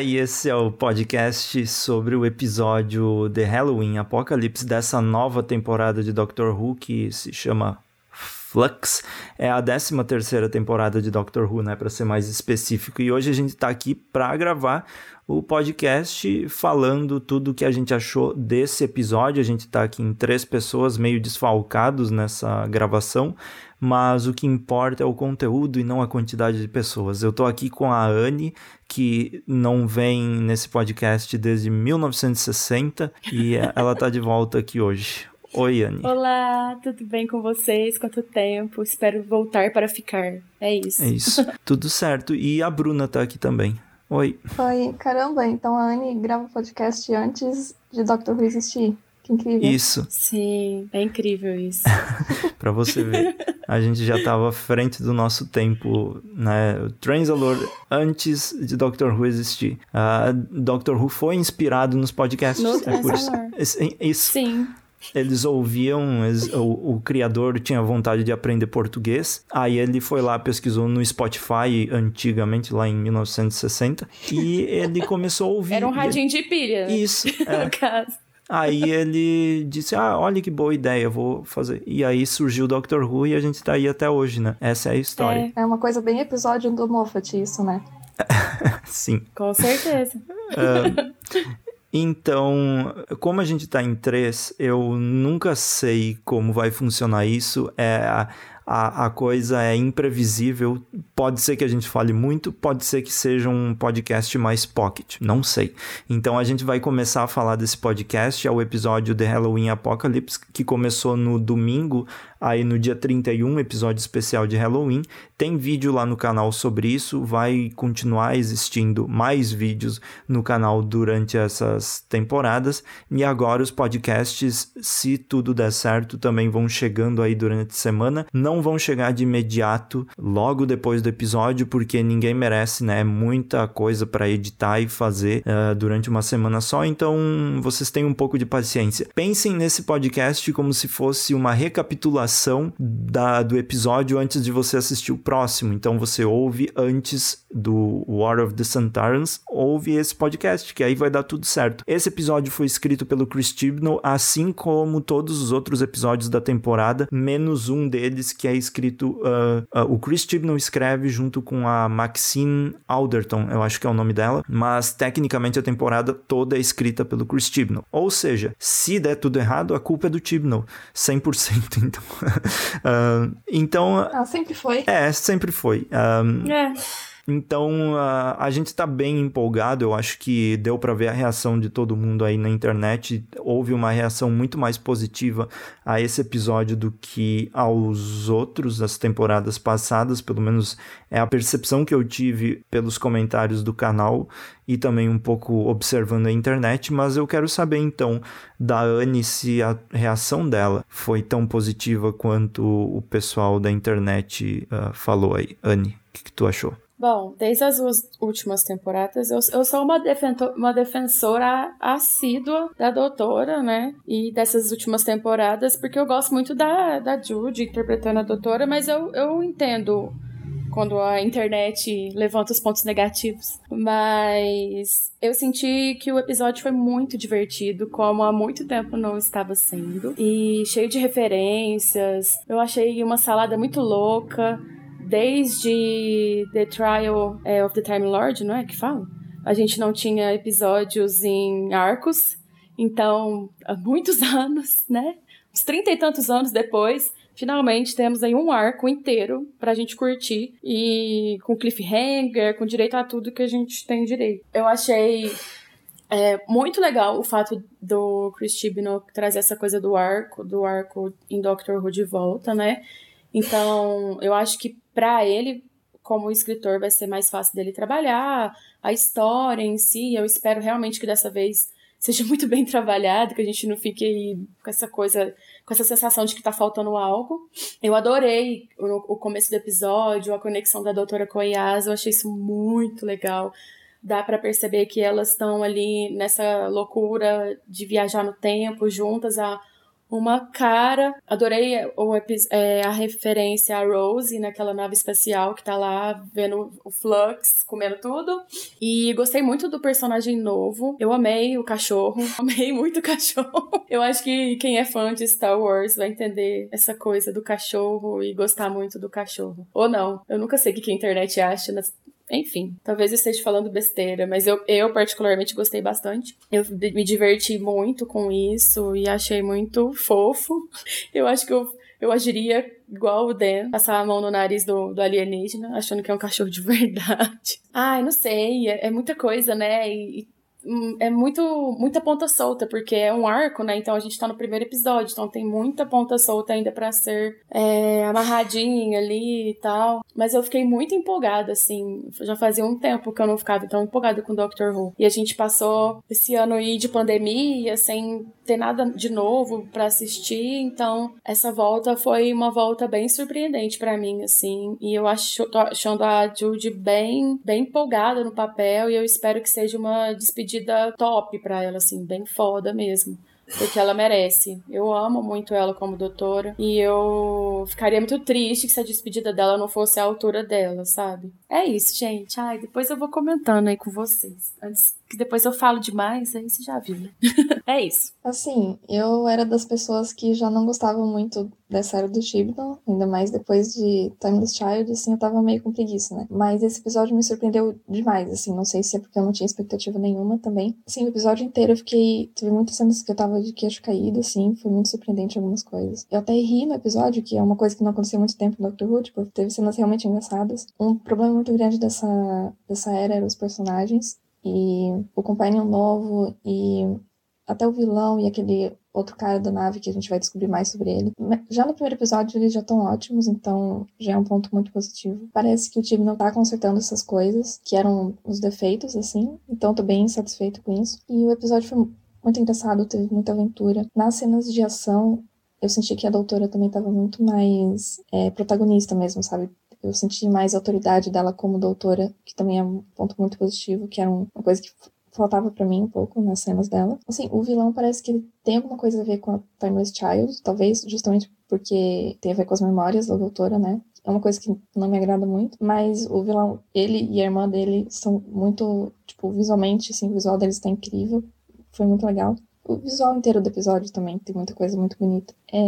E esse é o podcast sobre o episódio The Halloween Apocalipse dessa nova temporada de Doctor Who que se chama Flux. É a 13 terceira temporada de Doctor Who, né, para ser mais específico. E hoje a gente está aqui para gravar o podcast falando tudo o que a gente achou desse episódio. A gente está aqui em três pessoas meio desfalcados nessa gravação, mas o que importa é o conteúdo e não a quantidade de pessoas. Eu estou aqui com a Anne, que não vem nesse podcast desde 1960 e ela está de volta aqui hoje. Oi, Anne. Olá, tudo bem com vocês? Quanto tempo? Espero voltar para ficar. É isso. É isso. tudo certo. E a Bruna está aqui também. Oi. Oi, caramba, então a Anne grava o podcast antes de Doctor Who existir. Que incrível. Isso. Sim, é incrível isso. pra você ver. A gente já estava à frente do nosso tempo, né? O Transalor antes de Doctor Who existir. Uh, Doctor Who foi inspirado nos podcasts. No é por isso. Isso. Sim. Eles ouviam, eles, o, o, criador tinha vontade de aprender português, aí ele foi lá, pesquisou no Spotify, antigamente, lá em 1960, e ele começou a ouvir. Era um radinho de pilha. Isso. É. no caso. Aí ele disse: Ah, olha que boa ideia, vou fazer. E aí surgiu o Doctor Who e a gente tá aí até hoje, né? Essa é a história. É, é uma coisa bem episódio do Moffat, isso, né? Sim. Com certeza. Uh, então, como a gente está em três, eu nunca sei como vai funcionar isso. É, a, a, coisa é imprevisível. Pode ser que a gente fale muito, pode ser que seja um podcast mais pocket, não sei. Então a gente vai começar a falar desse podcast, é o episódio The Halloween Apocalypse, que começou no domingo, aí no dia 31, episódio especial de Halloween. Tem vídeo lá no canal sobre isso, vai continuar existindo mais vídeos no canal durante essas temporadas. E agora os podcasts, se tudo der certo, também vão chegando aí durante a semana. Não vão chegar de imediato, logo depois do episódio, porque ninguém merece, né? Muita coisa para editar e fazer uh, durante uma semana só, então vocês têm um pouco de paciência. Pensem nesse podcast como se fosse uma recapitulação da, do episódio antes de você assistir o próximo. Então você ouve antes do War of the Santarans, ouve esse podcast, que aí vai dar tudo certo. Esse episódio foi escrito pelo Chris Chibnall, assim como todos os outros episódios da temporada, menos um deles que é escrito. Uh, uh, o Chris Chibnall escreve junto com a Maxine Alderton, eu acho que é o nome dela, mas tecnicamente a temporada toda é escrita pelo Chris Chibnall. Ou seja, se der tudo errado, a culpa é do Chibnall, 100%. Então, uh, então. Ah, sempre foi. É, sempre foi. Um, é. Então a, a gente está bem empolgado. Eu acho que deu para ver a reação de todo mundo aí na internet. Houve uma reação muito mais positiva a esse episódio do que aos outros das temporadas passadas. Pelo menos é a percepção que eu tive pelos comentários do canal e também um pouco observando a internet. Mas eu quero saber então da Anne se a reação dela foi tão positiva quanto o pessoal da internet uh, falou aí. Anne, o que, que tu achou? Bom, desde as últimas temporadas, eu, eu sou uma, uma defensora assídua da doutora, né? E dessas últimas temporadas, porque eu gosto muito da, da Judy interpretando a doutora, mas eu, eu entendo quando a internet levanta os pontos negativos. Mas eu senti que o episódio foi muito divertido, como há muito tempo não estava sendo. E cheio de referências. Eu achei uma salada muito louca desde The Trial é, of the Time Lord, não é que fala? A gente não tinha episódios em arcos, então, há muitos anos, né? Uns trinta e tantos anos depois, finalmente temos aí um arco inteiro pra gente curtir e com cliffhanger, com direito a tudo que a gente tem direito. Eu achei é, muito legal o fato do Chris Chibnall trazer essa coisa do arco, do arco em Doctor Who de volta, né? Então, eu acho que para ele, como escritor, vai ser mais fácil dele trabalhar, a história em si, eu espero realmente que dessa vez seja muito bem trabalhado, que a gente não fique aí com essa coisa, com essa sensação de que tá faltando algo. Eu adorei o, o começo do episódio, a conexão da doutora Koyasa, eu achei isso muito legal. Dá para perceber que elas estão ali nessa loucura de viajar no tempo juntas há uma cara. Adorei o, é, a referência a Rose naquela nave espacial que tá lá vendo o Flux, comendo tudo. E gostei muito do personagem novo. Eu amei o cachorro. Amei muito o cachorro. Eu acho que quem é fã de Star Wars vai entender essa coisa do cachorro e gostar muito do cachorro. Ou não. Eu nunca sei o que a internet acha enfim, talvez eu esteja falando besteira, mas eu, eu particularmente gostei bastante. Eu me diverti muito com isso e achei muito fofo. Eu acho que eu, eu agiria igual o Dan, passar a mão no nariz do, do alienígena, achando que é um cachorro de verdade. Ai, não sei, é, é muita coisa, né? E, Hum, é muito muita ponta solta, porque é um arco, né? Então a gente tá no primeiro episódio, então tem muita ponta solta ainda para ser é, amarradinha ali e tal. Mas eu fiquei muito empolgada, assim. Já fazia um tempo que eu não ficava tão empolgada com Doctor Who. E a gente passou esse ano aí de pandemia, sem ter nada de novo para assistir, então essa volta foi uma volta bem surpreendente para mim, assim. E eu acho, tô achando a Judy bem, bem empolgada no papel e eu espero que seja uma despedida despedida top pra ela, assim, bem foda mesmo porque ela merece. Eu amo muito ela como doutora e eu ficaria muito triste se a despedida dela não fosse a altura dela, sabe? É isso, gente. Ai, depois eu vou comentando aí com vocês. Antes que depois eu falo demais, aí você já viu, né? é isso. Assim, eu era das pessoas que já não gostavam muito dessa era do Chibnall, ainda mais depois de Timeless Child, assim, eu tava meio com preguiça, né? Mas esse episódio me surpreendeu demais, assim, não sei se é porque eu não tinha expectativa nenhuma também. Assim, o episódio inteiro eu fiquei, teve muitas cenas que eu tava de queixo caído, assim, foi muito surpreendente algumas coisas. Eu até ri no episódio, que é uma coisa que não acontecia muito tempo no Doctor Who, tipo, teve cenas realmente engraçadas. Um problema muito grande dessa, dessa era eram os personagens, e o Companion novo, e até o vilão e aquele outro cara da nave que a gente vai descobrir mais sobre ele. Já no primeiro episódio eles já estão ótimos, então já é um ponto muito positivo. Parece que o time não tá consertando essas coisas, que eram os defeitos, assim, então tô bem satisfeito com isso. E o episódio foi muito engraçado, teve muita aventura. Nas cenas de ação, eu senti que a doutora também estava muito mais é, protagonista mesmo, sabe? Eu senti mais autoridade dela como doutora, que também é um ponto muito positivo, que era uma coisa que faltava para mim um pouco nas cenas dela. Assim, o vilão parece que ele tem alguma coisa a ver com a Timeless Child, talvez justamente porque tem a ver com as memórias da doutora, né? É uma coisa que não me agrada muito, mas o vilão, ele e a irmã dele são muito, tipo, visualmente, assim, o visual deles tá incrível foi muito legal. O visual inteiro do episódio também tem muita coisa muito bonita. É,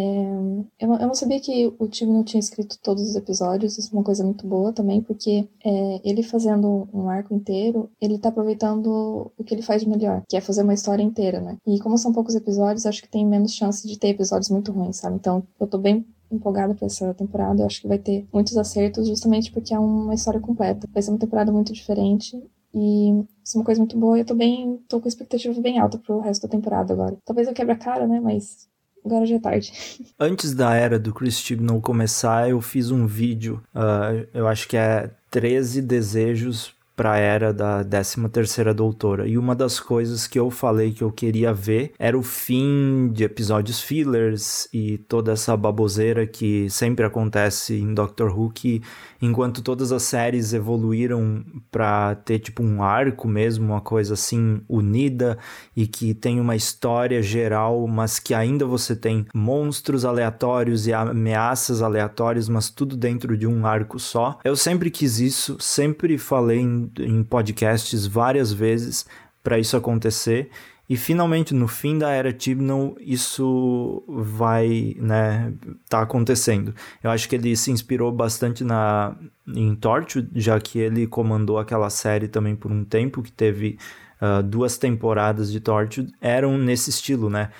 eu, não, eu, não sabia que o time não tinha escrito todos os episódios, isso é uma coisa muito boa também, porque é, ele fazendo um arco inteiro, ele tá aproveitando o que ele faz de melhor, que é fazer uma história inteira, né? E como são poucos episódios, acho que tem menos chance de ter episódios muito ruins, sabe? Então eu tô bem empolgada para essa temporada. Eu acho que vai ter muitos acertos, justamente porque é uma história completa. Vai ser uma temporada muito diferente e isso é uma coisa muito boa eu tô bem. tô com expectativa bem alta pro resto da temporada agora. Talvez eu quebre a cara, né? Mas agora já é tarde. Antes da era do Chris Chibnall começar, eu fiz um vídeo, uh, eu acho que é 13 desejos para a era da 13 terceira doutora. E uma das coisas que eu falei que eu queria ver era o fim de episódios fillers e toda essa baboseira que sempre acontece em Doctor Who que enquanto todas as séries evoluíram para ter tipo um arco mesmo, uma coisa assim unida e que tem uma história geral, mas que ainda você tem monstros aleatórios e ameaças aleatórias, mas tudo dentro de um arco só. Eu sempre quis isso, sempre falei em, em podcasts várias vezes para isso acontecer e finalmente, no fim da era Tibnall, isso vai, né, tá acontecendo. Eu acho que ele se inspirou bastante na em Torchwood, já que ele comandou aquela série também por um tempo, que teve uh, duas temporadas de Torchwood, eram nesse estilo, né?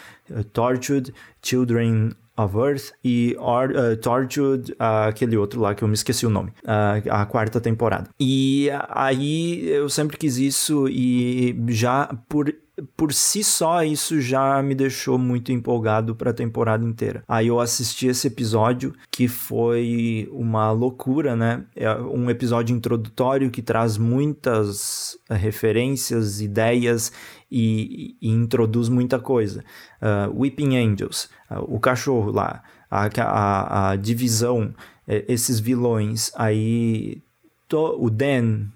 Torchwood, Children of Earth e Or, uh, Torchwood, uh, aquele outro lá que eu me esqueci o nome, uh, a quarta temporada. E aí eu sempre quis isso e já por por si só isso já me deixou muito empolgado para a temporada inteira. Aí eu assisti esse episódio que foi uma loucura, né? É um episódio introdutório que traz muitas referências, ideias e, e introduz muita coisa. Uh, Weeping Angels, uh, o cachorro lá, a, a, a divisão, eh, esses vilões, aí o Dan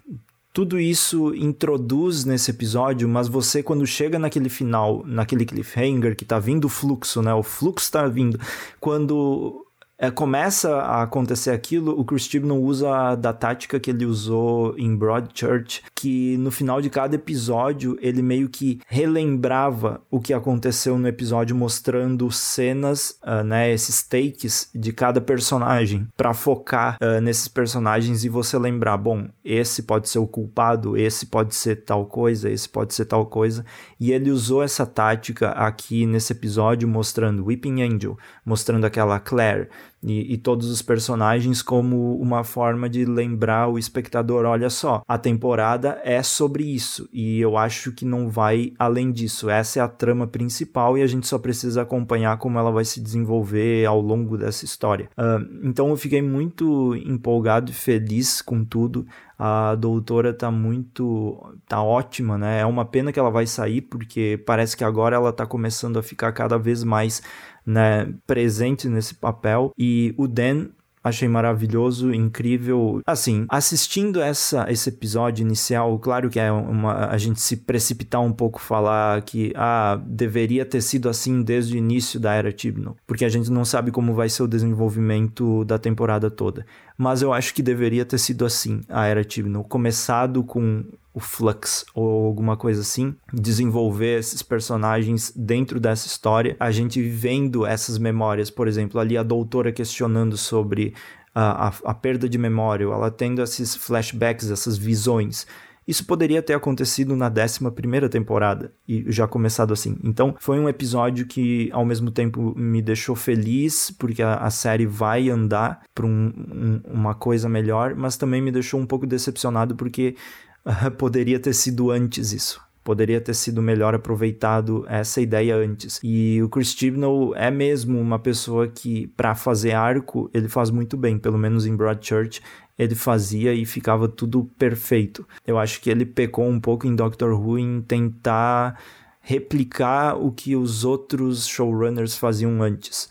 tudo isso introduz nesse episódio, mas você quando chega naquele final, naquele cliffhanger que tá vindo o fluxo, né? O fluxo tá vindo. Quando é, começa a acontecer aquilo, o Chris Chibnall usa da tática que ele usou em Broadchurch, que no final de cada episódio ele meio que relembrava o que aconteceu no episódio, mostrando cenas, uh, né, esses takes de cada personagem, para focar uh, nesses personagens e você lembrar, bom, esse pode ser o culpado, esse pode ser tal coisa, esse pode ser tal coisa, e ele usou essa tática aqui nesse episódio, mostrando Weeping Angel, mostrando aquela Claire e, e, todos os personagens como uma forma de lembrar o espectador: olha só, a temporada é sobre isso e eu acho que não vai além disso. Essa é a trama principal e a gente só precisa acompanhar como ela vai se desenvolver ao longo dessa história. Uh, então eu fiquei muito empolgado e feliz com tudo. A doutora tá muito. tá ótima, né? É uma pena que ela vai sair, porque parece que agora ela tá começando a ficar cada vez mais né, presente nesse papel. E o Dan achei maravilhoso, incrível. Assim, assistindo essa, esse episódio inicial, claro que é uma, a gente se precipitar um pouco falar que ah, deveria ter sido assim desde o início da era Tibno, porque a gente não sabe como vai ser o desenvolvimento da temporada toda. Mas eu acho que deveria ter sido assim a era Tibno, começado com o Flux ou alguma coisa assim, desenvolver esses personagens dentro dessa história, a gente vendo essas memórias, por exemplo, ali a doutora questionando sobre a, a, a perda de memória, ela tendo esses flashbacks, essas visões. Isso poderia ter acontecido na 11 temporada e já começado assim. Então, foi um episódio que, ao mesmo tempo, me deixou feliz, porque a, a série vai andar para um, um, uma coisa melhor, mas também me deixou um pouco decepcionado, porque poderia ter sido antes isso. Poderia ter sido melhor aproveitado essa ideia antes. E o Chris Chibnall é mesmo uma pessoa que, para fazer arco, ele faz muito bem. Pelo menos em Broadchurch, ele fazia e ficava tudo perfeito. Eu acho que ele pecou um pouco em Doctor Who em tentar replicar o que os outros showrunners faziam antes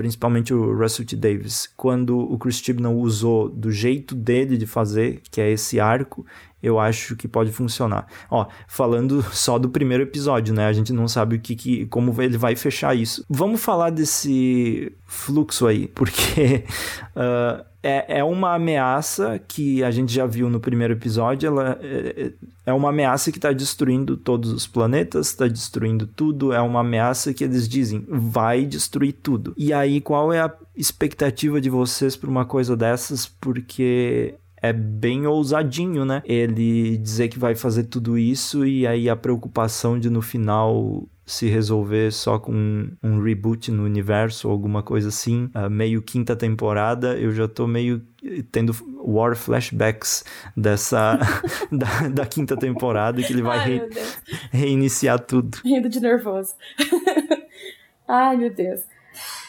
principalmente o Russell T. Davis, quando o Chris Chibnall usou do jeito dele de fazer, que é esse arco, eu acho que pode funcionar. Ó, falando só do primeiro episódio, né? A gente não sabe o que, que como ele vai fechar isso. Vamos falar desse fluxo aí, porque uh, é, é uma ameaça que a gente já viu no primeiro episódio. Ela é, é uma ameaça que está destruindo todos os planetas, está destruindo tudo. É uma ameaça que eles dizem vai destruir tudo. E aí, qual é a expectativa de vocês para uma coisa dessas? Porque é bem ousadinho, né? Ele dizer que vai fazer tudo isso e aí a preocupação de no final se resolver só com um, um reboot no universo ou alguma coisa assim, uh, meio quinta temporada, eu já tô meio tendo war flashbacks dessa da, da, quinta temporada que ele vai Ai, re, reiniciar tudo. Rindo de nervoso. Ai, meu Deus.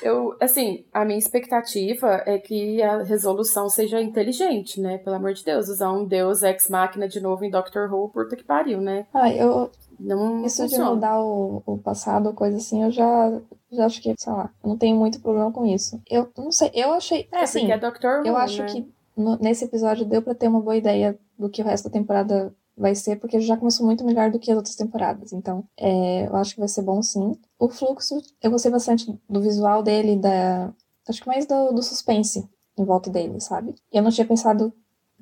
Eu, assim, a minha expectativa é que a resolução seja inteligente, né? Pelo amor de Deus, usar um deus ex-máquina de novo em Doctor Who, puta que pariu, né? Ah, eu... Não Isso funciona. de mudar o, o passado, coisa assim, eu já, já acho que, sei lá, não tenho muito problema com isso. Eu não sei, eu achei, é, assim, é Doctor Who, eu acho né? que no, nesse episódio deu para ter uma boa ideia do que o resto da temporada vai ser, porque já começou muito melhor do que as outras temporadas. Então, é, eu acho que vai ser bom sim. O fluxo, eu gostei bastante do visual dele, da. Acho que mais do, do suspense em volta dele, sabe? E eu não tinha pensado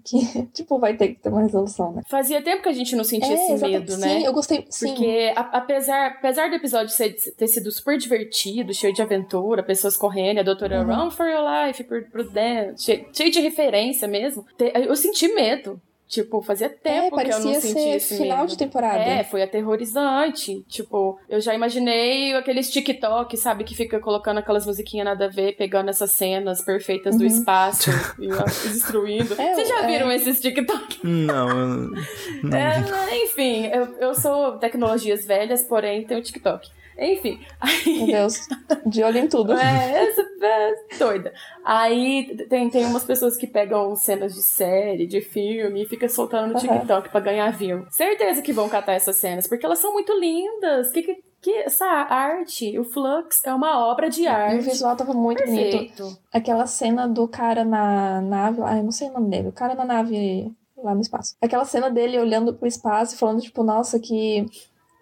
que, tipo, vai ter que ter uma resolução, né? Fazia tempo que a gente não sentia é, esse medo, sim, né? Sim, eu gostei, sim. Porque a, apesar, apesar do episódio ser, ter sido super divertido, cheio de aventura, pessoas correndo, a doutora uhum. Run for Your Life, por, por dentro, cheio, cheio de referência mesmo, eu senti medo. Tipo, fazia é, tempo é, que eu não sentia esse final medo. de temporada. É, foi aterrorizante. Tipo, eu já imaginei aqueles TikTok, sabe, que fica colocando aquelas musiquinhas nada a ver, pegando essas cenas perfeitas uhum. do espaço e destruindo. É, Vocês já é. viram esses TikTok? Não. não. É, enfim, eu, eu sou tecnologias velhas, porém tenho TikTok. Enfim. Aí... Meu Deus, de olho em tudo. É, essa é doida. Aí tem, tem umas pessoas que pegam cenas de série, de filme e fica soltando no TikTok uhum. pra ganhar view. Certeza que vão catar essas cenas, porque elas são muito lindas. Que, que, que essa arte, o Flux, é uma obra de arte. E o visual tava muito Perfeito. bonito. Aquela cena do cara na nave. Ai, não sei o nome dele. O cara na nave lá no espaço. Aquela cena dele olhando pro espaço e falando, tipo, nossa, que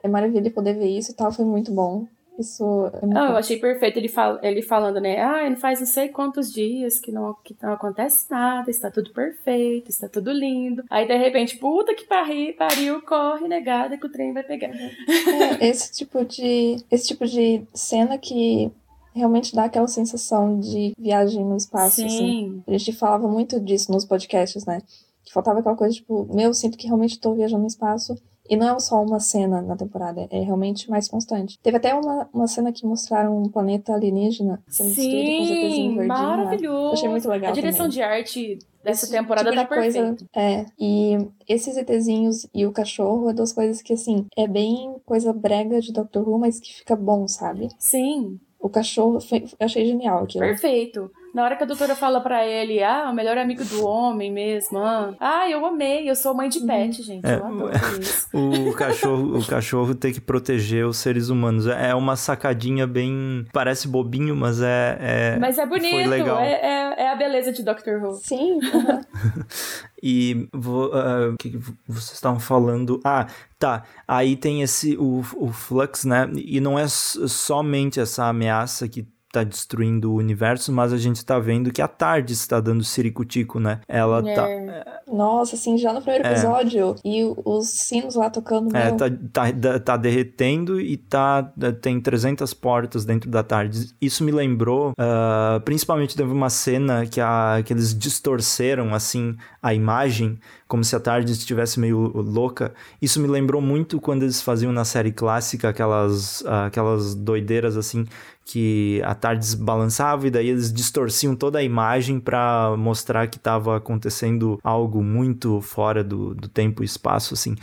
é maravilha poder ver isso e tal, foi muito bom. Isso é muito Ah, eu achei perfeito ele, fal ele falando, né? Ah, não faz não sei quantos dias que não, que não acontece nada, está tudo perfeito, está tudo lindo. Aí, de repente, puta que pariu, pariu corre, negada, que o trem vai pegar. É, esse tipo de esse tipo de cena que realmente dá aquela sensação de viagem no espaço, assim. Sim. A gente falava muito disso nos podcasts, né? Que faltava aquela coisa, tipo, meu, eu sinto que realmente tô viajando no espaço. E não é só uma cena na temporada, é realmente mais constante. Teve até uma, uma cena que mostraram um planeta alienígena sendo destruído com os Sim, verdinhos lá. maravilhoso. Achei muito legal A direção também. de arte dessa temporada tipo tá de coisa- perfeita. É, e esses ETzinhos e o cachorro é duas coisas que, assim, é bem coisa brega de Doctor Who, mas que fica bom, sabe? Sim, O cachorro, foi, eu achei genial aquilo. perfeito. Na hora que a doutora fala pra ele, ah, o melhor amigo do homem mesmo. Ah, ah eu amei, eu sou mãe de pet, gente. É, eu adoro isso. O cachorro, o cachorro ter que proteger os seres humanos. É uma sacadinha bem. Parece bobinho, mas é. é- Mas é Foi bonito, legal. é, é, é a beleza de Doctor Who. Sim, aham. E vo- ah, o que, que vocês estavam falando? Ah, tá. Aí tem esse o, o Flux, né? E não é somente essa ameaça que tá destruindo o universo, mas a gente tá vendo que a tarde está dando ciricutico, né? Ela tá. É. Nossa, assim, já no primeiro É. episódio, e os sinos lá tocando, É, meu, tá, tá, da- tá derretendo e tá, tem 300 portas dentro da tarde. Isso me lembrou, ah, principalmente teve uma cena que, a, que eles distorceram, assim, a imagem, como se a tarde estivesse meio louca. Isso me lembrou muito quando eles faziam na série clássica aquelas, ah, aquelas doideiras, assim, que a tarde balançava e daí eles distorciam toda a imagem para mostrar que estava acontecendo algo muito fora do, do tempo e espaço, assim.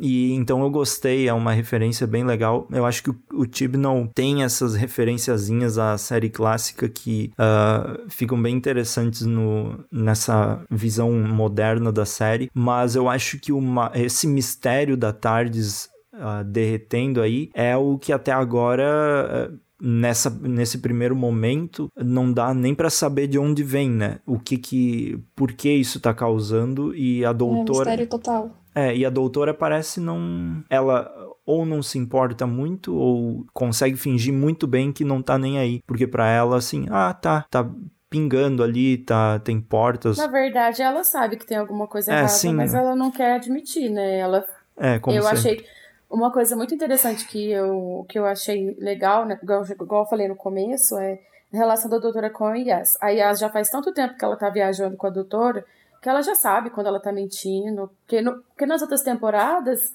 E então eu gostei, é uma referência bem legal. Eu acho que o, o Tibnall tem essas referenciazinhas à série clássica que ah, ficam bem interessantes no, nessa visão moderna da série. Mas eu acho que uma, esse mistério da Tardes ah, derretendo aí é o que até agora. ah, Nessa, nesse primeiro momento, não dá nem para saber de onde vem, né? O que que. Por que isso tá causando e a é doutora. mistério total. É, e a doutora parece não. Ela ou não se importa muito, ou consegue fingir muito bem que não tá nem aí. Porque pra ela, assim, ah, tá, tá pingando ali, tá, tem portas. Na verdade, ela sabe que tem alguma coisa É, errada, sim. mas ela não quer admitir, né? Ela É, como eu sempre. achei uma coisa muito interessante que eu, que eu achei legal, né? igual, igual eu falei no começo, é a relação da doutora com a Yas. A Yas já faz tanto tempo que ela tá viajando com a doutora que ela já sabe quando ela tá mentindo. Porque, no, porque nas outras temporadas,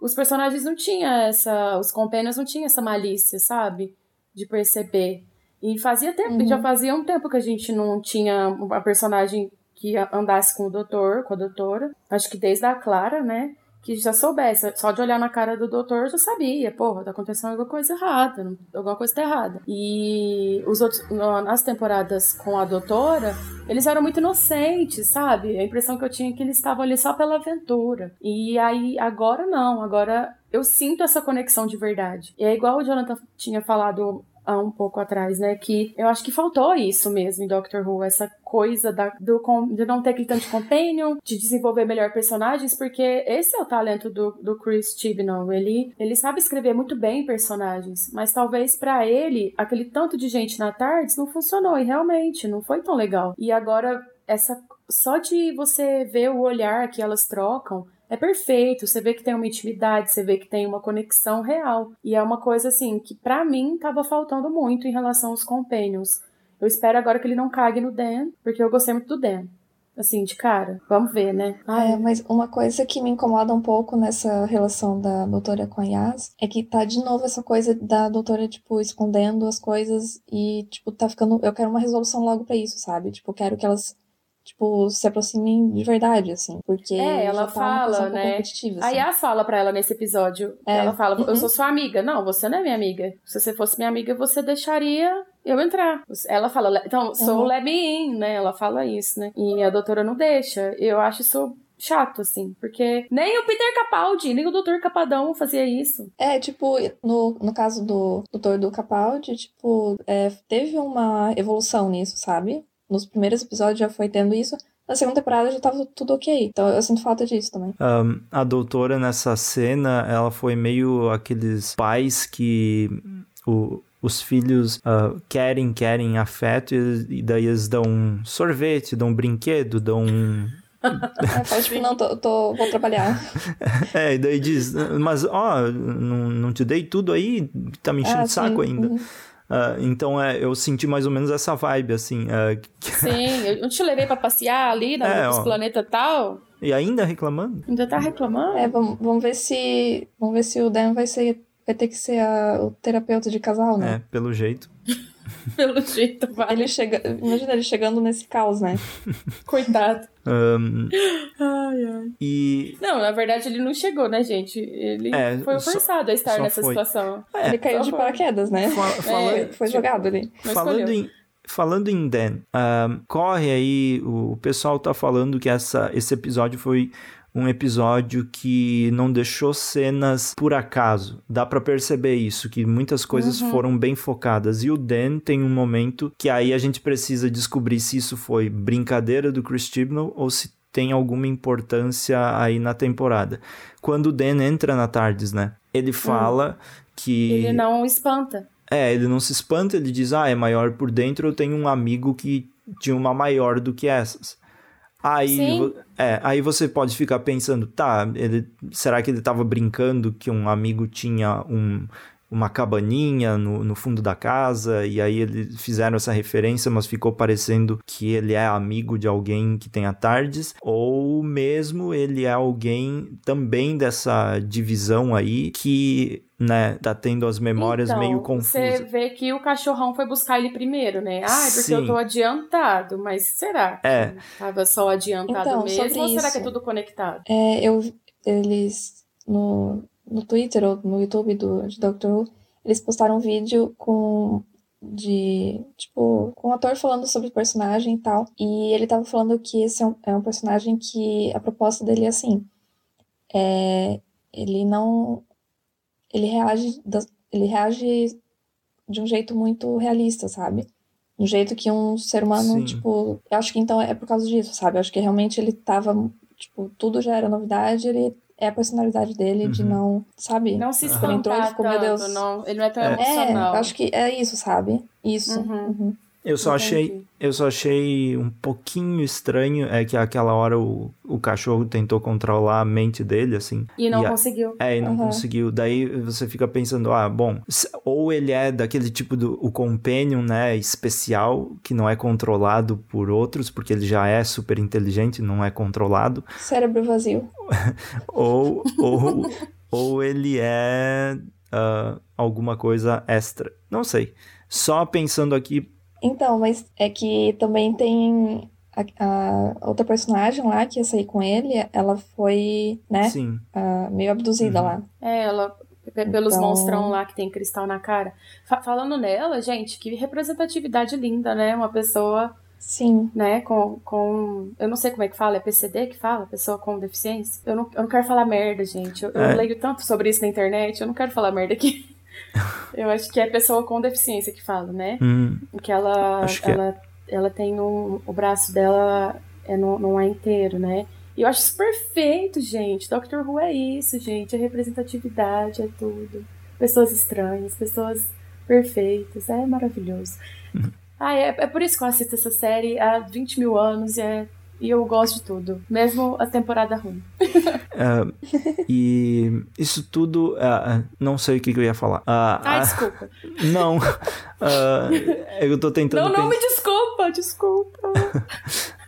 os personagens não tinham essa. Os companions não tinham essa malícia, sabe? De perceber. E fazia tempo, Uhum. já fazia um tempo que a gente não tinha uma personagem que andasse com o doutor, com a doutora. Acho que desde a Clara, né? Que já soubesse. Só de olhar na cara do doutor já sabia. Porra, tá acontecendo alguma coisa errada. Alguma coisa tá errada. E os outros, nas temporadas com a doutora, eles eram muito inocentes, sabe? A impressão que eu tinha é que eles estavam ali só pela aventura. E aí, agora não. Agora eu sinto essa conexão de verdade. E é igual o Jonathan tinha falado há um pouco atrás, né? Que eu acho que faltou isso mesmo em Doctor Who, essa coisa da, do, de não ter aquele tanto de companion, de desenvolver melhor personagens, porque esse é o talento do, do Chris Chibnall. Ele, ele sabe escrever muito bem personagens, mas talvez pra ele, aquele tanto de gente na tarde não funcionou, e realmente não foi tão legal. E agora, essa só de você ver o olhar que elas trocam, é perfeito. Você vê que tem uma intimidade, você vê que tem uma conexão real. E é uma coisa assim que pra mim tava faltando muito em relação aos companions. Eu espero agora que ele não cague no Dan, porque eu gostei muito do Dan. Assim, de cara. Vamos ver, né? Ai, É, mas uma coisa que me incomoda um pouco nessa relação da doutora com a Yas é que tá de novo essa coisa da doutora, tipo, escondendo as coisas e, tipo, tá ficando. Eu quero uma resolução logo pra isso, sabe? Tipo, eu quero que elas, tipo, se aproximem de verdade, assim. Porque É, ela tá fala, né? A assim. Yas fala pra ela nesse episódio. É. Ela fala, eu Uhum. sou sua amiga. Não, você não é minha amiga. Se você fosse minha amiga, você deixaria eu entrar. Ela fala, "Le- então, sou Uhum. let me in, né? Ela fala isso, né? E a doutora não deixa. Eu acho isso chato, assim. Porque nem o Peter Capaldi, nem o Dr. Capadão fazia isso. É, tipo, no, no caso do doutor do Capaldi, tipo, é, teve uma evolução nisso, sabe? Nos primeiros episódios já foi tendo isso, na segunda temporada já tava tudo ok. Então eu sinto falta disso também. Um, a doutora nessa cena, ela foi meio aqueles pais que o, os filhos uh, querem, querem afeto e, e daí eles dão um sorvete, dão um brinquedo, dão um é, faz tipo, não, tô, tô, vou trabalhar. É, e daí diz, mas ó, não, não te dei tudo aí, tá me enchendo ah, saco ainda. Uhum. Uh, então é, eu senti mais ou menos essa vibe, assim. Uh, Sim, eu te levei para passear ali no é, planeta tal. E ainda reclamando? Ainda tá reclamando? É, vamos, vamos ver se. Vamos ver se o Dan vai ser. Vai ter que ser a, o terapeuta de casal, né? É, pelo jeito. Pelo jeito, vai. Ele chega... Imagina ele chegando nesse caos, né? Coitado. Um... Ai, ai. E. Não, na verdade ele não chegou, né, gente? Ele é, foi forçado só, a estar nessa foi. situação. É, ele caiu de paraquedas, né? Fala... É, foi jogado ali. Falando em, falando em Dan, um, corre aí, o pessoal tá falando que essa, esse episódio foi um episódio que não deixou cenas por acaso. Dá para perceber isso, que muitas coisas uhum. foram bem focadas. E o Dan tem um momento que aí a gente precisa descobrir se isso foi brincadeira do Chris Chibnall ou se tem alguma importância aí na temporada. Quando o Dan entra na Tardes, né? Ele fala uhum. que. Ele não espanta. É, ele não se espanta, ele diz: Ah, é maior por dentro, eu tenho um amigo que tinha uma maior do que essas. Aí, é, aí você pode ficar pensando, tá, ele, será que ele estava brincando que um amigo tinha um, uma cabaninha no, no fundo da casa, e aí eles fizeram essa referência, mas ficou parecendo que ele é amigo de alguém que tenha tardes, ou mesmo ele é alguém também dessa divisão aí que né, tá tendo as memórias então, meio confusas. Você vê que o cachorrão foi buscar ele primeiro, né? Ah, é porque Sim. eu tô adiantado, mas será que é. tava só adiantado então, mesmo? Ou será que é tudo conectado? É, eu, eles, no, no Twitter ou no YouTube do, de Doctor Who, eles postaram um vídeo com de, tipo, com o ator falando sobre o personagem e tal, e ele tava falando que esse é um, é um personagem que a proposta dele é assim, é, ele não ele reage, ele reage de um jeito muito realista, sabe? Um jeito que um ser humano, Sim. tipo, eu acho que então é por causa disso, sabe? Eu acho que realmente ele tava, tipo, tudo já era novidade, ele é a personalidade dele uhum. de não, sabe? Não se espantar entrou, ele ficou, tanto, meu Deus. Não, ele não é tão é. emocional. É, acho que é isso, sabe? Isso. Uhum. Eu só achei, eu só achei um pouquinho estranho é que aquela hora o, o cachorro tentou controlar a mente dele, assim. E não e a, conseguiu. É, e não uhum. conseguiu. Daí você fica pensando, ah, bom, ou ele é daquele tipo do o companion, né, especial, que não é controlado por outros, porque ele já é super inteligente, não é controlado. Cérebro vazio. ou, ou, ou ele é uh, alguma coisa extra. Não sei. Só pensando aqui então, mas é que também tem a, a, outra personagem lá que ia sair com ele, ela foi, né? Sim. Uh, meio abduzida uhum. lá. É, ela. Pelos então... monstrão lá que tem cristal na cara. Fa falando nela, gente, que representatividade linda, né? Uma pessoa. Sim. Né, com, com. Eu não sei como é que fala, é PCD que fala? Pessoa com deficiência? Eu não, eu não quero falar merda, gente. Eu, é. eu leio tanto sobre isso na internet, eu não quero falar merda aqui. Eu acho que é pessoa com deficiência que fala, né? Hum, que ela, que ela, é. ela tem um, o braço dela é no, não é inteiro, né? E eu acho isso perfeito, gente. Doctor Who é isso, gente. É representatividade, é tudo. Pessoas estranhas, pessoas perfeitas. É maravilhoso. Uhum. Ah, é, é por isso que eu assisto essa série há 20 mil anos e é e eu gosto de tudo, mesmo a temporada ruim. uh, e isso tudo, uh, não sei o que, que eu ia falar. Uh, ah, desculpa. Não, eu tô tentando. Não, não me desculpa, desculpa.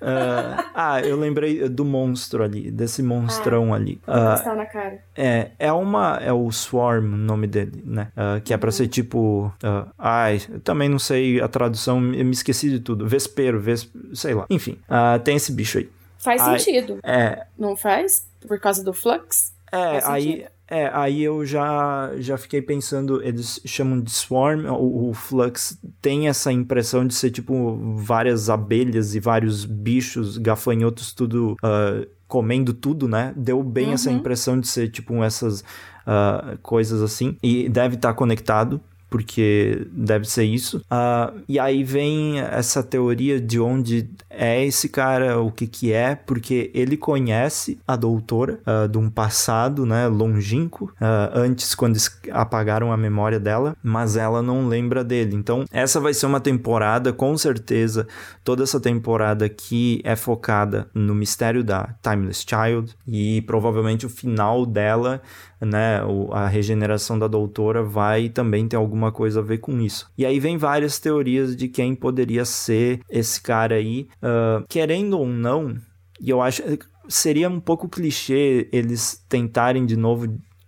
ah, eu lembrei do monstro ali, desse monstrão ah, ali. Uh, na cara. É, é uma. É o Swarm, o nome dele, né? que é pra uhum. ser tipo. ai, eu também não sei a tradução, eu me esqueci de tudo. Vespero, ves, sei lá. Enfim, tem esse bicho aí. Faz aí, sentido. É. Não faz? Por causa do flux? É, aí. É, aí eu já, já fiquei pensando, eles chamam de swarm, o, o, Flux tem essa impressão de ser tipo várias abelhas e vários bichos, gafanhotos, tudo uh, comendo tudo, né? Deu bem uhum. essa impressão de ser tipo essas uh, coisas assim, e deve estar tá conectado porque deve ser isso. Uh, e aí vem essa teoria de onde é esse cara, o que que é, porque ele conhece a doutora uh, de um passado, né, longínquo, uh, antes quando apagaram a memória dela, mas ela não lembra dele. Então, essa vai ser uma temporada, com certeza, toda essa temporada que é focada no mistério da Timeless Child e provavelmente o final dela né, a regeneração da doutora vai também ter alguma coisa a ver com isso. E aí vem várias teorias de quem poderia ser esse cara aí, uh, querendo ou não, e eu acho seria um pouco clichê eles tentarem de novo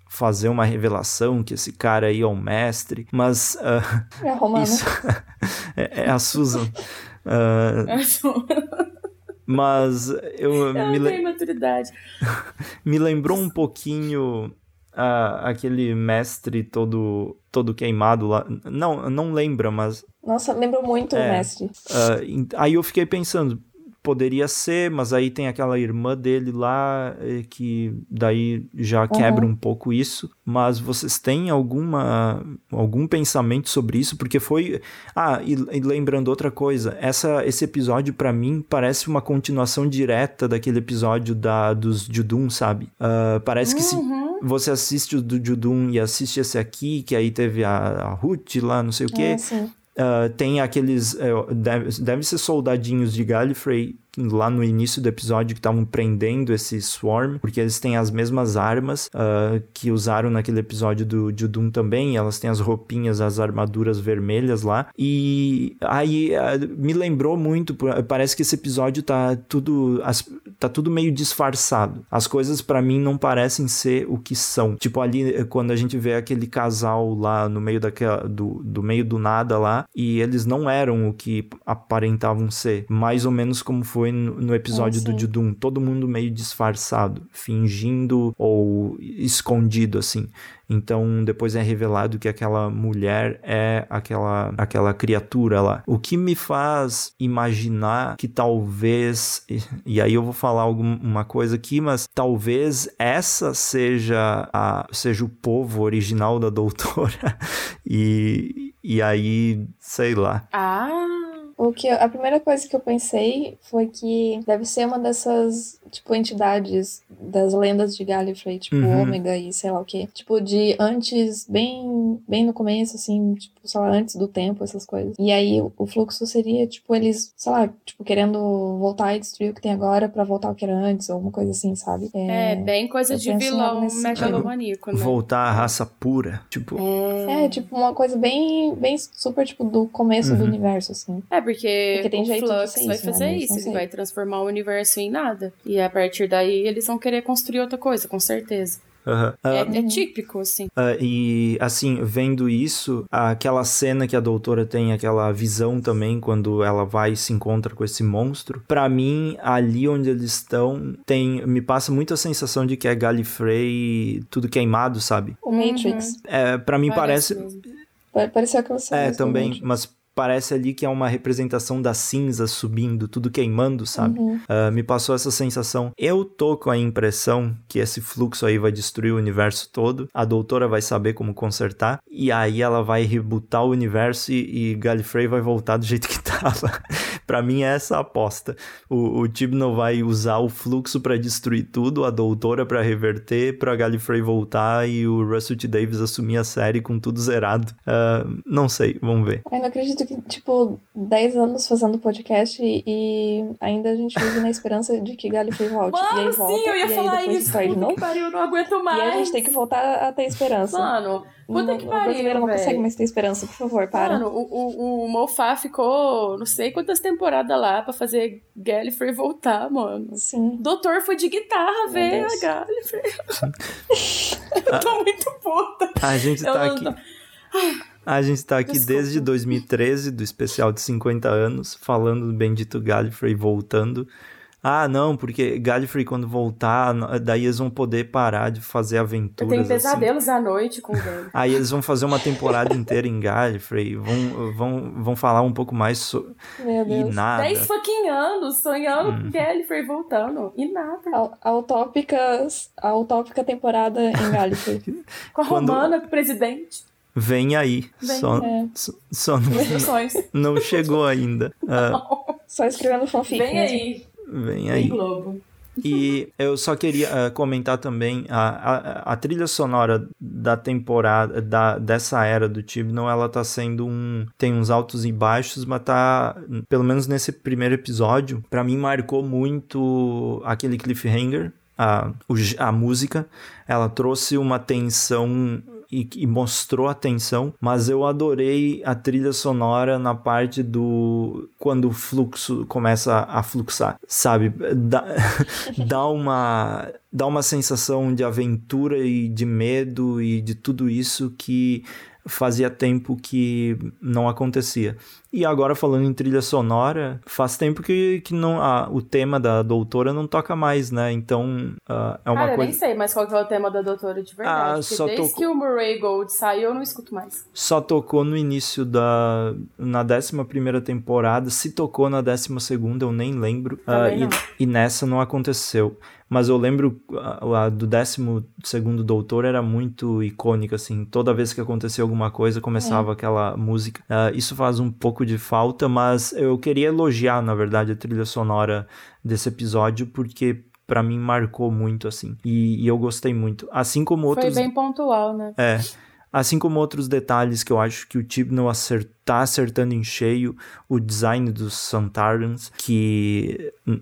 fazer uma revelação que esse cara aí é o mestre, mas uh, é a Romana. Isso é, é, a Susan. Uh, é a Susan. Mas eu, eu me, le... maturidade. me lembrou um pouquinho ah, aquele mestre todo todo queimado lá. Não, não lembra, mas. Nossa, lembro muito é, o mestre. Uh, aí eu fiquei pensando, poderia ser, mas aí tem aquela irmã dele lá eh, que daí já quebra uhum. um pouco isso. Mas vocês têm alguma algum pensamento sobre isso? Porque foi ah e, e lembrando outra coisa, essa esse episódio para mim parece uma continuação direta daquele episódio da dos Judum, sabe? Uh, parece que se uhum. Você assiste o do Judum e assiste esse aqui, que aí teve a, a Ruth lá, não sei o quê. Uh, tem aqueles. Uh, deve, deve ser soldadinhos de Gallifrey lá no início do episódio que estavam prendendo esse Swarm, porque eles têm as mesmas armas uh, que usaram naquele episódio do, Doom também, elas têm as roupinhas, as armaduras vermelhas lá, e aí uh, me lembrou muito, parece que esse episódio tá tudo, as, tá tudo meio disfarçado, as coisas para mim não parecem ser o que são, tipo ali quando a gente vê aquele casal lá no meio daquela, do, do meio do nada lá, e eles não eram o que aparentavam ser, mais ou menos como foi foi no, no episódio ah, do Judum, todo mundo meio disfarçado, fingindo ou escondido assim. Então depois é revelado que aquela mulher é aquela aquela criatura lá. O que me faz imaginar que talvez e aí eu vou falar alguma coisa aqui, mas talvez essa seja a seja o povo original da doutora e e aí, sei lá. Ah, o que a primeira coisa que eu pensei foi que deve ser uma dessas tipo, entidades das lendas de Gallifrey, tipo, uhum. Ômega e sei lá o que. Tipo, de antes, bem, bem no começo, assim, tipo, sei lá, antes do tempo, essas coisas. E aí o fluxo seria, tipo, eles, sei lá, tipo, querendo voltar e destruir o que tem agora para voltar ao que era antes, ou uma coisa assim, sabe? É, é bem coisa de vilão megalomaníaco, né? Voltar à raça pura, tipo. É... é, tipo, uma coisa bem, bem super, tipo, do começo uhum. do universo, assim. É, porque, porque tem o jeito Flux vai isso, fazer né? isso, ele vai transformar o universo em nada. E a partir daí eles vão querer construir outra coisa, com certeza. Uhum. Uh, é, é, típico, assim. Uh, e, assim, vendo isso, aquela cena que a doutora tem, aquela visão também, quando ela vai e se encontra com esse monstro, para mim, ali onde eles estão, tem, me passa muito a sensação de que é Gallifrey tudo queimado, sabe? O Matrix. Uhum. É, pra mim parece... parece... Pareceu aquela cena. É, também, mas parece ali que é uma representação da cinza subindo, tudo queimando, sabe? Uhum. Uh, me passou essa sensação. Eu tô com a impressão que esse fluxo aí vai destruir o universo todo, a doutora vai saber como consertar, e aí ela vai rebutar o universo e, e Gallifrey vai voltar do jeito que tava. para mim é essa a aposta. O, o Tibno vai usar o fluxo para destruir tudo, a doutora para reverter, pra Gallifrey voltar e o Russell T. Davis assumir a série com tudo zerado. Uh, não sei, vamos ver. Eu não acredito que, tipo, 10 anos fazendo podcast e, ainda a gente vive na esperança de que Gallifrey volte. Mano, e aí volta, sim, eu ia falar isso. De novo. Pariu, não aguento mais. E a gente tem que voltar a ter esperança. Mano, puta que pariu. O brasileiro não véio. consegue mais ter esperança, por favor, para. Mano, o, o, o Mofá ficou não sei quantas temporadas lá pra fazer Gallifrey voltar, mano. Sim. Doutor foi de guitarra ver a Gallifrey. eu tô muito puta. A gente tá eu aqui. Tô... A gente está aqui Desculpa. desde 2013, do especial de 50 anos, falando do Bendito Gallifrey voltando. Ah, não, porque Gallifrey, quando voltar, daí eles vão poder parar de fazer aventuras. Eu tenho pesadelos assim. à noite com ele. Aí eles vão fazer uma temporada inteira em Gallifrey, vão, vão, vão falar um pouco mais sobre. Meu Deus. E nada. Dez fucking anos sonhando hum. com Gallifrey voltando. E nada. A, a, utópica, a utópica temporada em Gallifrey. com a Quando... Romana, presidente. Vem aí. Vem, só, é. só, só não, não chegou ainda. Ah, Só escrevendo fanfic Vem mesmo. aí. Vem aí. Globo. E eu só queria eh, comentar também a, a, a trilha sonora da temporada, da, dessa era do Tibnon, ela tá sendo um. tem uns altos e baixos, mas tá. Pelo menos nesse primeiro episódio, pra mim marcou muito aquele cliffhanger. A, a música, ela trouxe uma tensão e, e mostrou a tensão, mas eu adorei a trilha sonora na parte do quando o fluxo começa a fluxar, sabe? Dá, dá uma dá uma sensação de aventura e de medo e de tudo isso que fazia tempo que não acontecia. E agora falando em trilha sonora, faz tempo que, que não, a, o tema da doutora não toca mais, né? Então ah, é uma Cara, eu coisa. nem sei mais qual que é o tema da doutora de verdade. Ah, só desde tocou- que o Murray Gold saiu, eu não escuto mais. Só tocou no início da. Na 11 temporada. Se tocou na 12, eu nem lembro. Ah, e, e nessa não aconteceu. Mas eu lembro a, a do 12 Doutor era muito icônica, assim. Toda vez que acontecia alguma coisa, começava aquela música. Ah, isso faz um pouco de falta, mas eu queria elogiar, na verdade, a trilha sonora desse episódio, porque. Pra mim marcou muito, assim. E, e eu gostei muito. Assim como outros. Foi bem pontual, né? É. Assim como outros detalhes que eu acho que o Tibnall acer tá acertando em cheio, o design dos Santarans, que hum,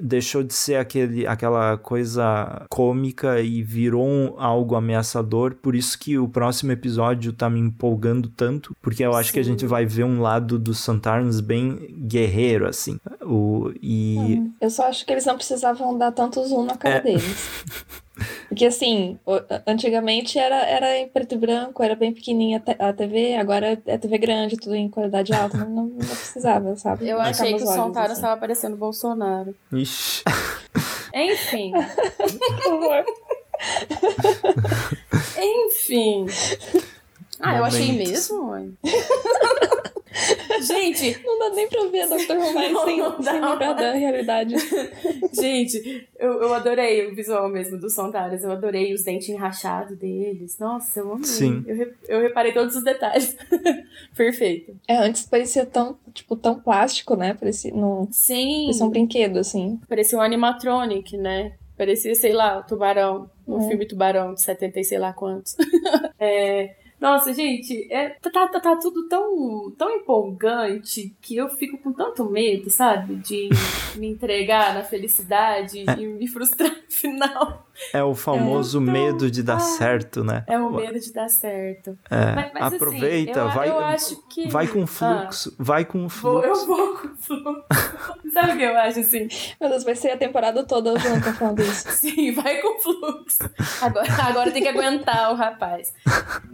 deixou de ser aquele, aquela coisa cômica e virou um- algo ameaçador. Por isso que o próximo episódio tá me empolgando tanto, porque eu acho que a Sim. gente vai ver um lado dos Santarans bem guerreiro, assim. O, e. Hum, Eu só acho que eles não precisavam dar tanto zoom na cara É. deles. Porque assim, antigamente era, era em preto e branco, era bem pequenininha a TV, agora é TV grande, tudo em qualidade alta, não, não, não precisava, sabe? Eu achei que o Sontaran assim. estava parecendo o Bolsonaro. Ixi. Enfim. Por favor. Enfim. Ah, eu achei mesmo, mãe. Gente, Não dá nem pra ver a Dr. Não, sem, não dá. sem lembrar da realidade. gente, eu, eu adorei o visual mesmo dos Sontaras. Eu adorei os dentes enrachados deles. Nossa, eu amei. Sim. Eu, eu reparei todos os detalhes. Perfeito. É, antes parecia tão, tipo, tão plástico, né? Parecia, não, Sim. parecia um brinquedo, assim. Parecia um animatronic, né? Parecia, sei lá, o Tubarão. No É. filme Tubarão, de 70 e sei lá quantos. É, Nossa, gente, é, tá, tá, tá tudo tão, tão empolgante que eu fico com tanto medo, sabe? De me entregar na felicidade e me frustrar no final. É o famoso então, medo de dar ah, certo, né? É o medo de dar certo. É, Mas- mas, assim, aproveita, eu- vai, eu acho que- vai com Ah. fluxo, vai com Vou, fluxo. eu vou com fluxo. Sabe o que eu acho assim? Meu Deus, vai ser a temporada toda o Jonathan falando isso. Sim, vai com fluxo. Agora, agora tem que aguentar o rapaz.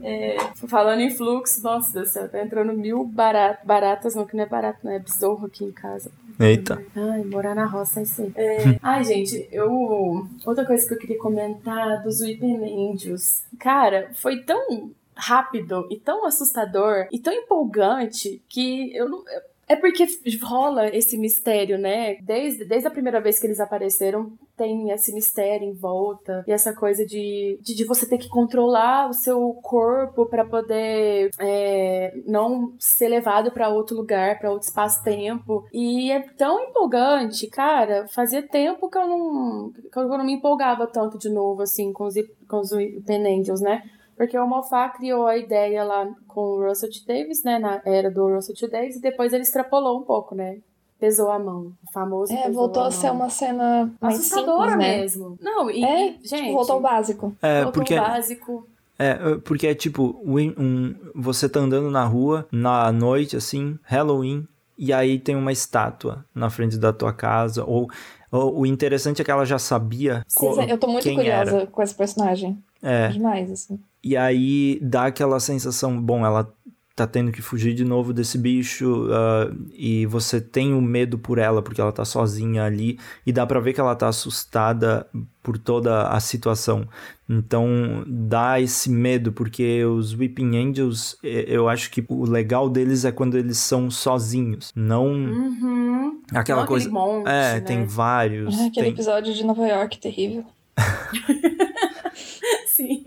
É, falando em fluxo, nossa do céu, tá entrando mil barat, baratas, não, que não é barato, não é besouro aqui em casa. Eita. Ai, morar na roça é aí. É, ai, gente, eu. Outra coisa que eu queria comentar dos Weeping Angels. Cara, foi tão rápido e tão assustador e tão empolgante que eu não. É porque rola esse mistério, né? Desde, desde a primeira vez que eles apareceram, tem esse mistério em volta. E essa coisa de, de, de você ter que controlar o seu corpo pra poder é, não ser levado pra outro lugar, pra outro espaço-tempo. E é tão empolgante, cara. Fazia tempo que eu não, que eu não me empolgava tanto de novo, assim, com os, com os Pen Angels, né? Porque o Moffat criou a ideia lá com o Russell T. Davis, né? Na era do Russell T. Davis, e depois ele extrapolou um pouco, né? Pesou a mão. O famoso. É, voltou a mão. ser uma cena mais assustadora simples, né? mesmo. Não, e, É, e, tipo, gente. voltou ao básico. É, voltou porque, ao básico. é, porque é tipo, um, um- você tá andando na rua, na noite, assim, Halloween, e aí tem uma estátua na frente da tua casa, ou, ou o interessante é que ela já sabia Vocês- eu tô muito curiosa era. com esse personagem. É, Demais, assim. E aí dá aquela sensação, bom, ela tá tendo que fugir de novo desse bicho ah, e você tem o medo por ela porque ela tá sozinha ali e dá pra ver que ela tá assustada por toda a situação. Então dá esse medo porque os Weeping Angels, eu acho que o legal deles é quando eles são sozinhos, não Uhum. aquela Não coisa. monte, é, né? tem vários. Ah, aquele tem- episódio de Nova York terrível. Sim.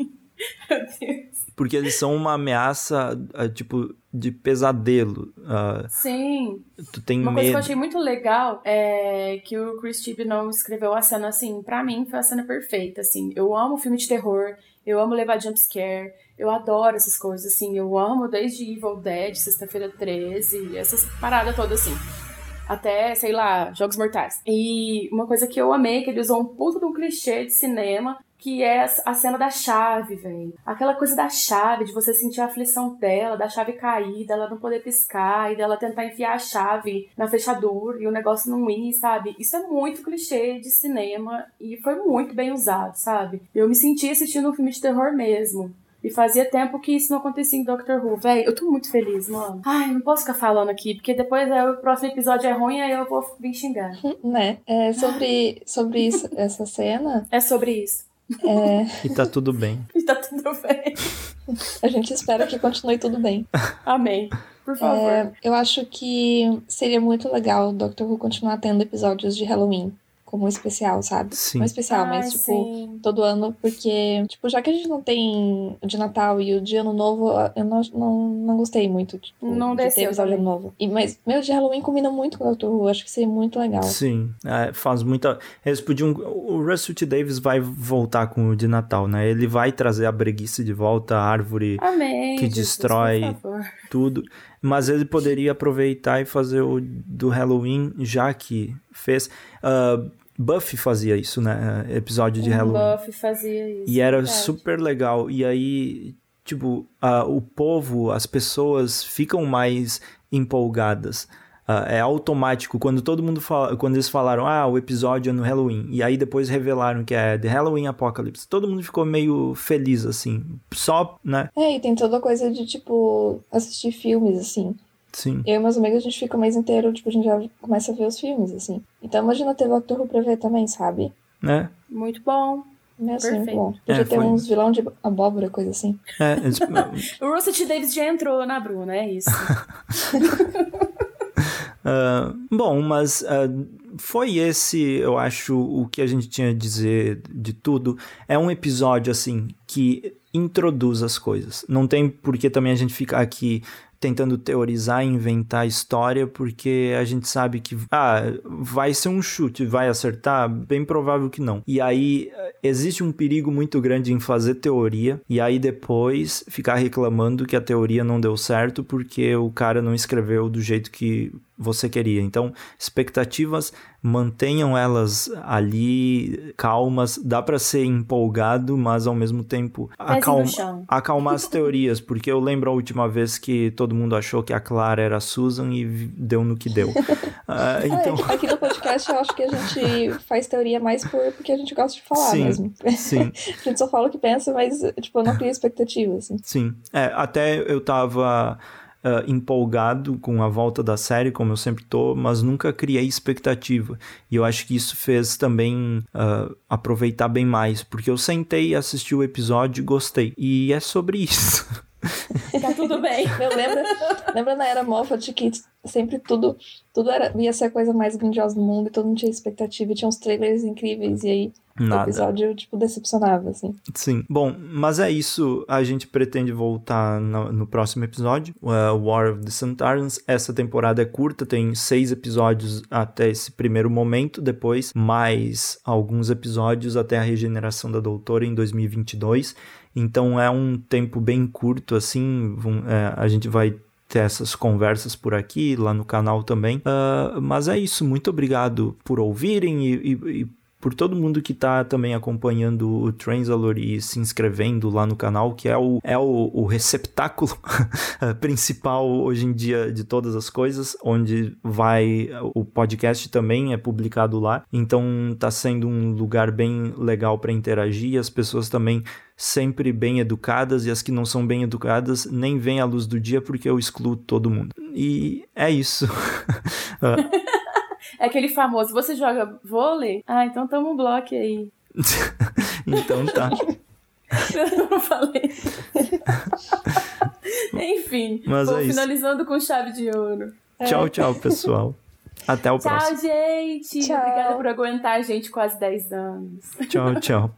Meu Deus. Porque eles são uma ameaça, uh, tipo, de pesadelo. Uh, Sim. Tu tem Uma medo. coisa que eu achei muito legal é que o Chris não escreveu a cena assim, pra mim foi a cena perfeita, assim. Eu amo filme de terror, eu amo levar jumpscare, eu adoro essas coisas, assim. Eu amo desde Evil Dead, Sexta-feira 13, essas paradas todas, assim. Até, sei lá, Jogos Mortais. E uma coisa que eu amei, que ele usou um puto de um clichê de cinema, que é a cena da chave, velho. Aquela coisa da chave, de você sentir a aflição dela, da chave cair, dela não poder piscar, e dela tentar enfiar a chave na fechadura e o negócio não ir, sabe? Isso é muito clichê de cinema e foi muito bem usado, sabe? Eu me senti assistindo um filme de terror mesmo. E fazia tempo que isso não acontecia em Doctor Who. Véi, eu tô muito feliz, mano. Ai, não posso ficar falando aqui, porque depois é, o próximo episódio é ruim, aí eu vou vir xingar. né? É, sobre, sobre isso, essa cena. É sobre isso. É, E tá tudo bem. E tá tudo bem. a gente espera que continue tudo bem. Amém. Por favor. É, eu acho que seria muito legal o Doctor Who continuar tendo episódios de Halloween como um especial, sabe? Sim. Não especial, Ai, mas tipo, sim. todo ano, porque, tipo, já que a gente não tem o de Natal e o de Ano Novo, eu não, não, não gostei muito, tipo, Não de ter de. Ano Novo. E, mas meu de Halloween combina muito com o Doctor Who, acho que seria muito legal. Sim, é, faz muita. Eles podiam. O Russell T. Davis vai voltar com o de Natal, né? Ele vai trazer a breguice de volta, a árvore, Amém. que Jesus, destrói tudo. Mas ele poderia aproveitar e fazer o do Halloween, já que fez. ah, Buffy fazia isso, né? Episódio de O Halloween. Buffy fazia isso. E era verdade. super legal. E aí, tipo, ah, o povo, as pessoas ficam mais empolgadas. Ah, é automático. Quando todo mundo fala, quando eles falaram, ah, o episódio é no Halloween, e aí depois revelaram que é The Halloween Apocalypse, todo mundo ficou meio feliz, assim. Só, né? É, e tem toda a coisa de, tipo, assistir filmes, assim. Sim. Eu e meus amigos, a gente fica o mês inteiro, tipo, a gente já começa a ver os filmes, assim. Então imagina ter Doctor Who pra ver também, sabe? Né? Muito bom. É assim, Perfeito. bom. Podia É, ter foi. uns vilão de abóbora, coisa assim. É, O Russell T. Davis já entrou na Bruna, é isso. Ah, bom, mas ah, foi esse, eu acho, o que a gente tinha a dizer de tudo. É um episódio, assim, que introduz as coisas. Não tem por que também a gente ficar aqui tentando teorizar e inventar história, porque a gente sabe que, ah, vai ser um chute, vai acertar? Bem provável que não. E aí, existe um perigo muito grande em fazer teoria, e aí depois ficar reclamando que a teoria não deu certo porque o cara não escreveu do jeito que você queria. Então, expectativas, mantenham elas ali calmas. Dá pra ser empolgado, mas ao mesmo tempo acalma, acalmar as teorias, porque eu lembro a última vez que todo mundo achou que a Clara era a Susan e deu no que deu. Ah, então, É, aqui no podcast eu acho que a gente faz teoria mais por, porque a gente gosta de falar Sim. mesmo. sim. A gente só fala o que pensa, mas, tipo, eu não crio expectativa, assim. Sim, é, até eu tava ah, empolgado com a volta da série, como eu sempre tô, mas nunca criei expectativa. E eu acho que isso fez também ah, aproveitar bem mais, porque eu sentei, assisti o episódio e gostei. E é sobre isso. Tá tudo bem. Meu, lembra, lembra na era Moffat que sempre tudo, tudo era, ia ser a coisa mais grandiosa do mundo e todo mundo tinha expectativa e tinha uns trailers incríveis e aí o Nada. episódio, tipo, decepcionava, assim. Sim. Bom, mas é isso. A gente pretende voltar no, no próximo episódio, uh, War of the Santarans. Essa temporada é curta, tem seis episódios até esse primeiro momento, depois mais alguns episódios até a regeneração da Doutora em 2022. Então é um tempo bem curto, assim. é, a gente vai ter essas conversas por aqui, lá no canal também. Ah, mas é isso. Muito obrigado por ouvirem e- e- e por todo mundo que tá também acompanhando o Transalor e se inscrevendo lá no canal, que é o, é o, o receptáculo principal hoje em dia de todas as coisas, onde vai o podcast também é publicado lá. Então tá sendo um lugar bem legal para interagir, as pessoas também sempre bem educadas e as que não são bem educadas nem veem a luz do dia porque eu excluo todo mundo. E é isso. Ah, É aquele famoso, você joga vôlei? Ah, então toma um bloco aí. então tá. Eu não falei. Enfim, Mas é isso. finalizando com chave de ouro. Tchau, tchau, pessoal. Até o Tchau, próximo. gente! Tchau. Obrigada por aguentar a gente quase 10 anos. Tchau, tchau.